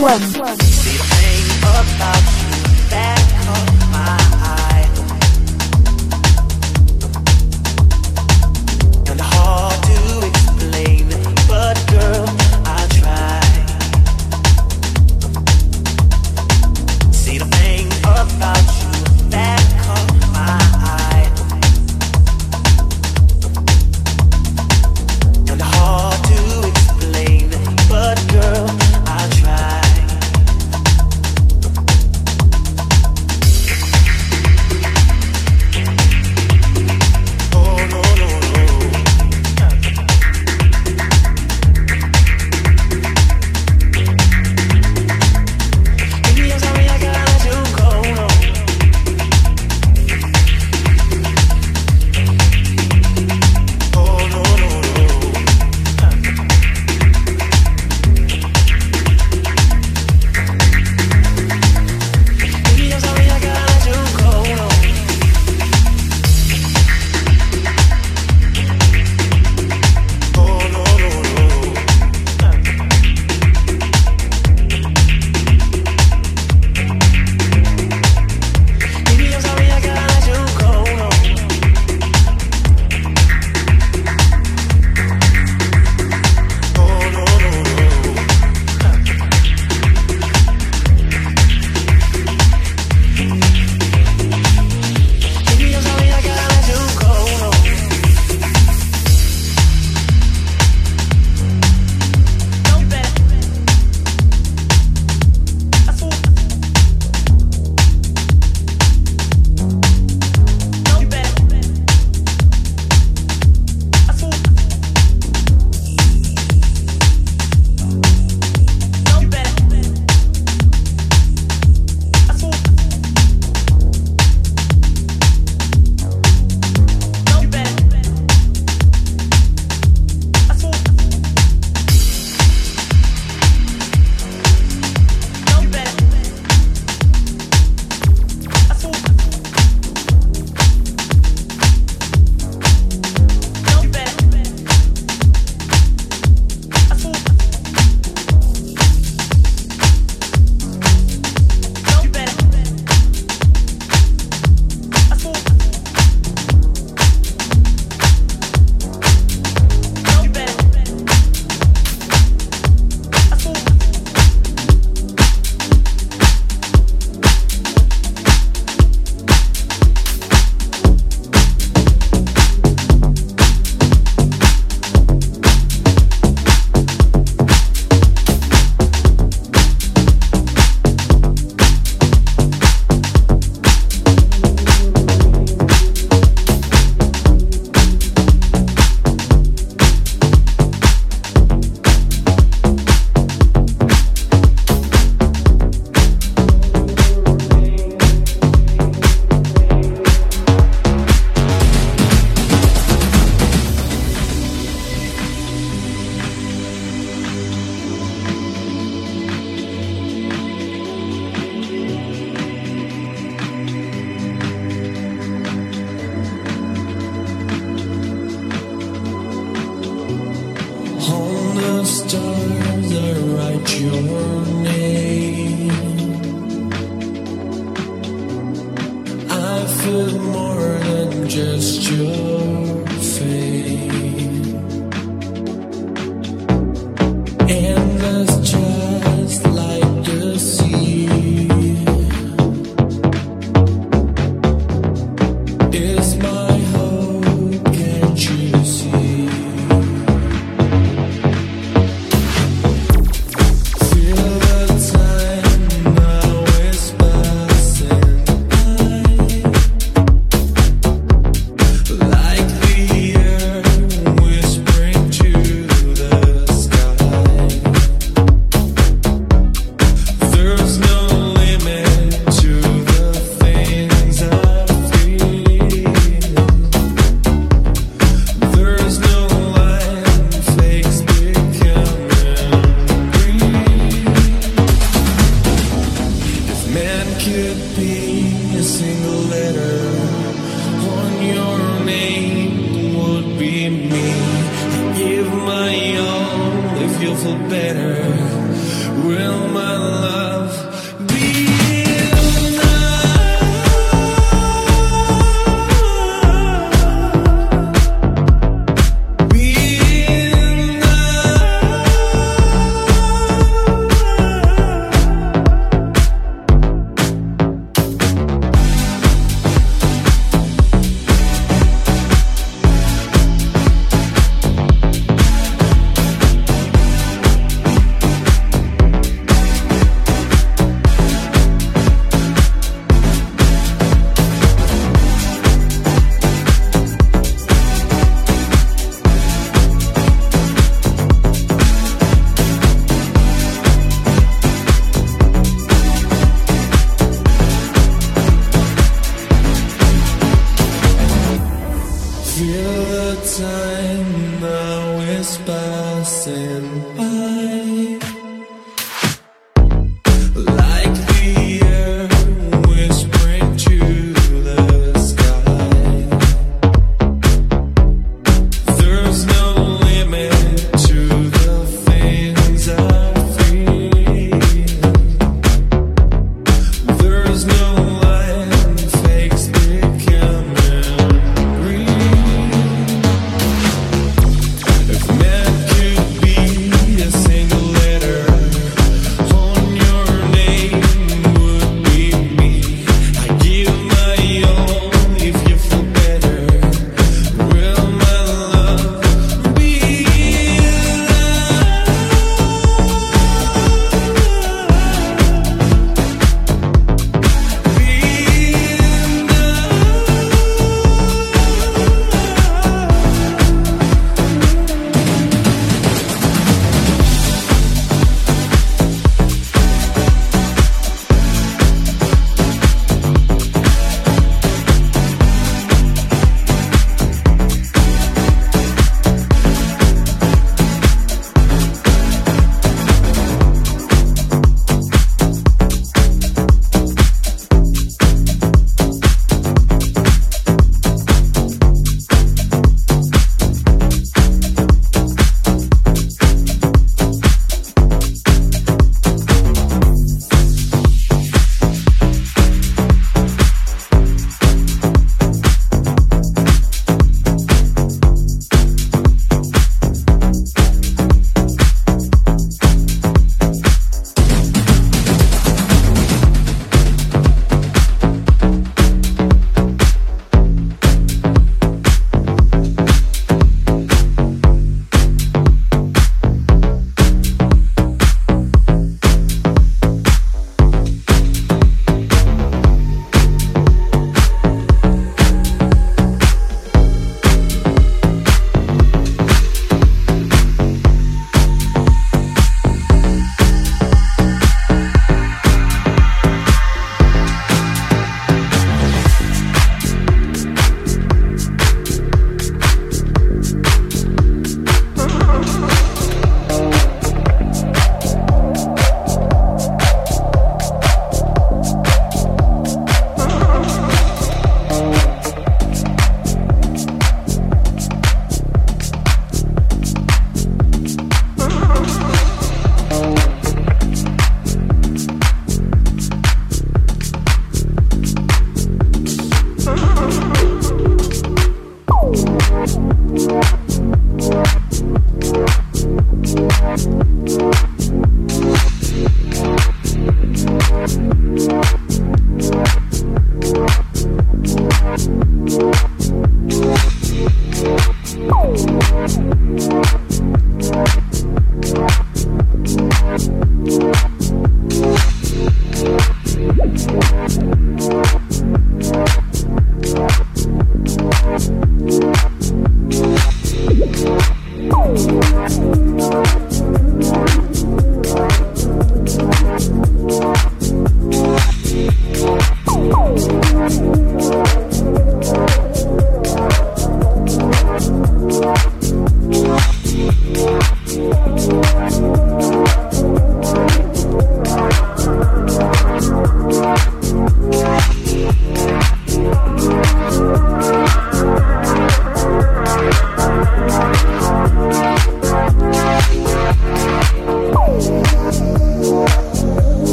One. This ain't about.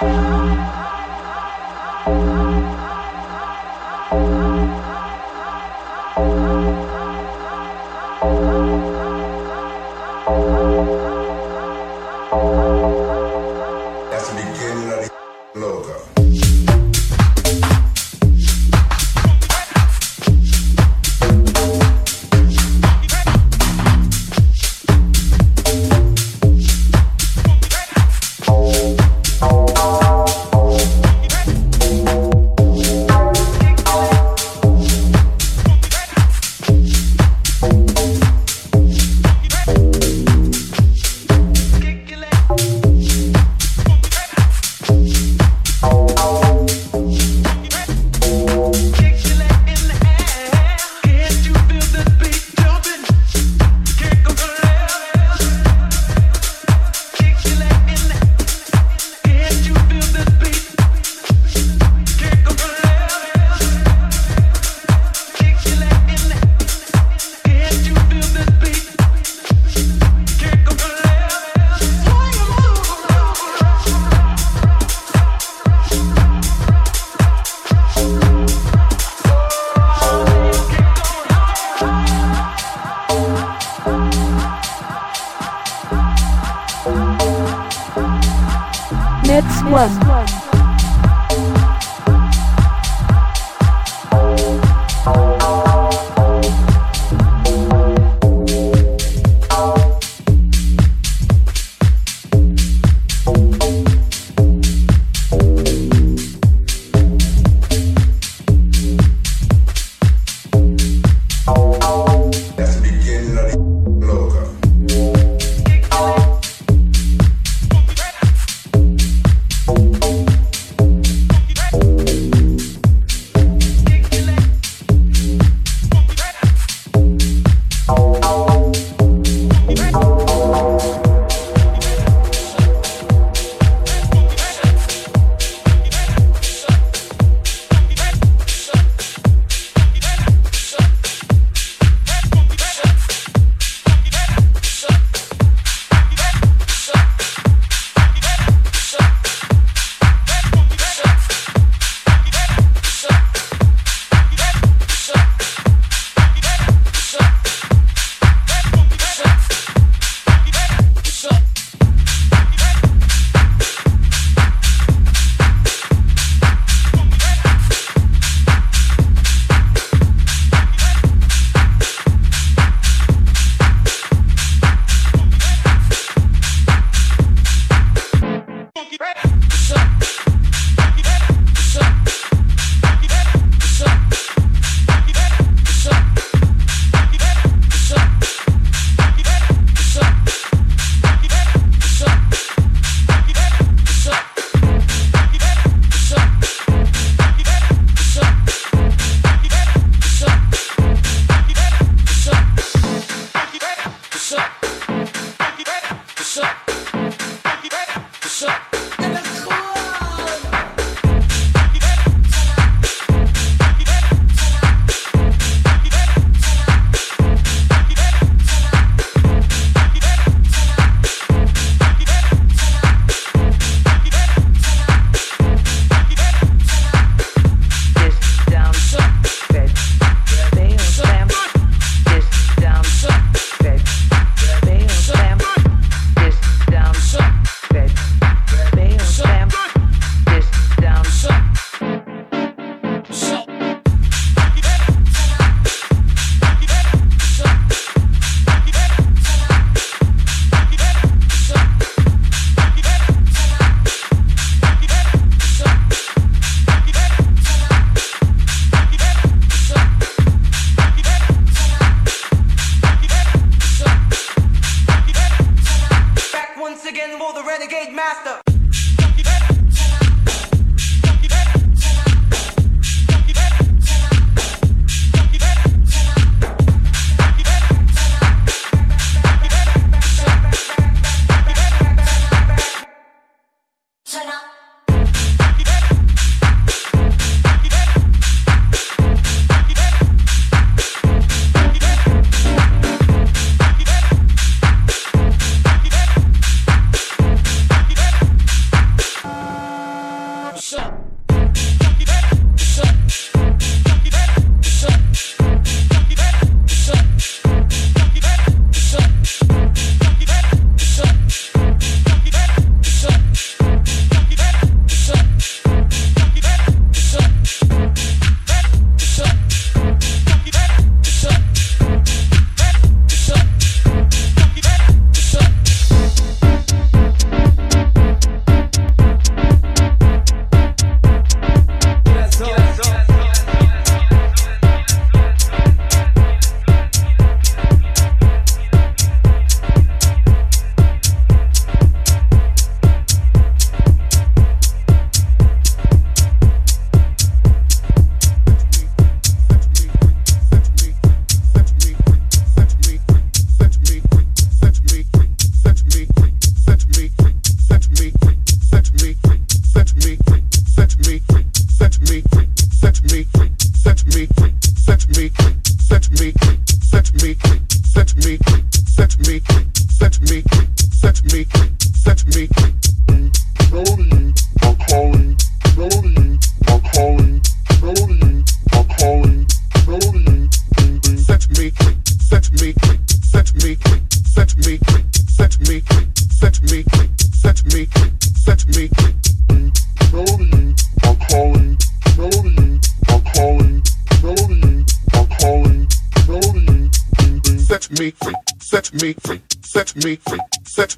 Bye.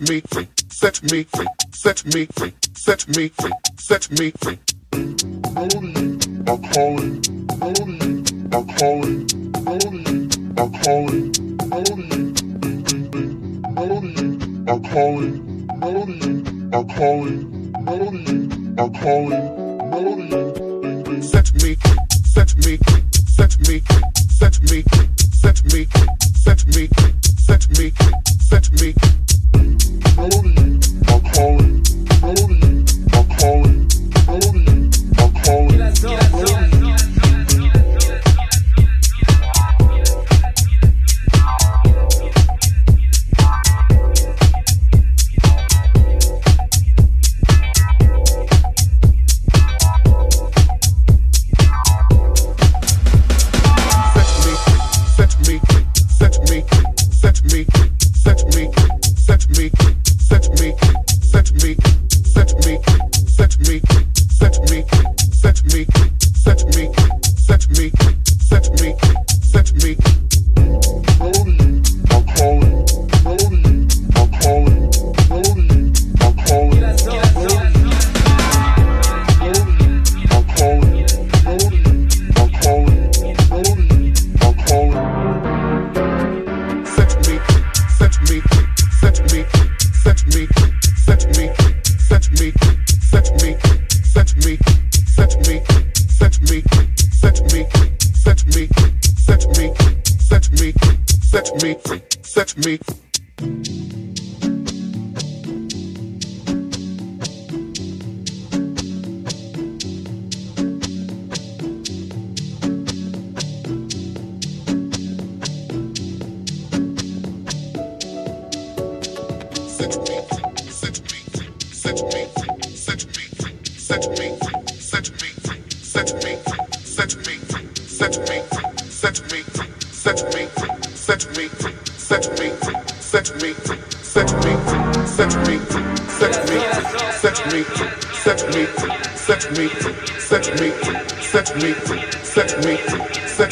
me free, set me free, set me free, set me free, set me free. Melody, I'm calling. Melody, I'm calling. Melody, I'm calling. Melody. Melody, I'm calling. Melody, I'm calling. Melody, I'm calling. Melody. Set me free, set me free, set me free, set me free, set me free, set me free, set me free, set me free melody, my calling, melody, my calling.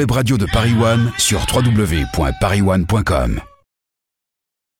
web radios de Paris One sur www.parisone.com.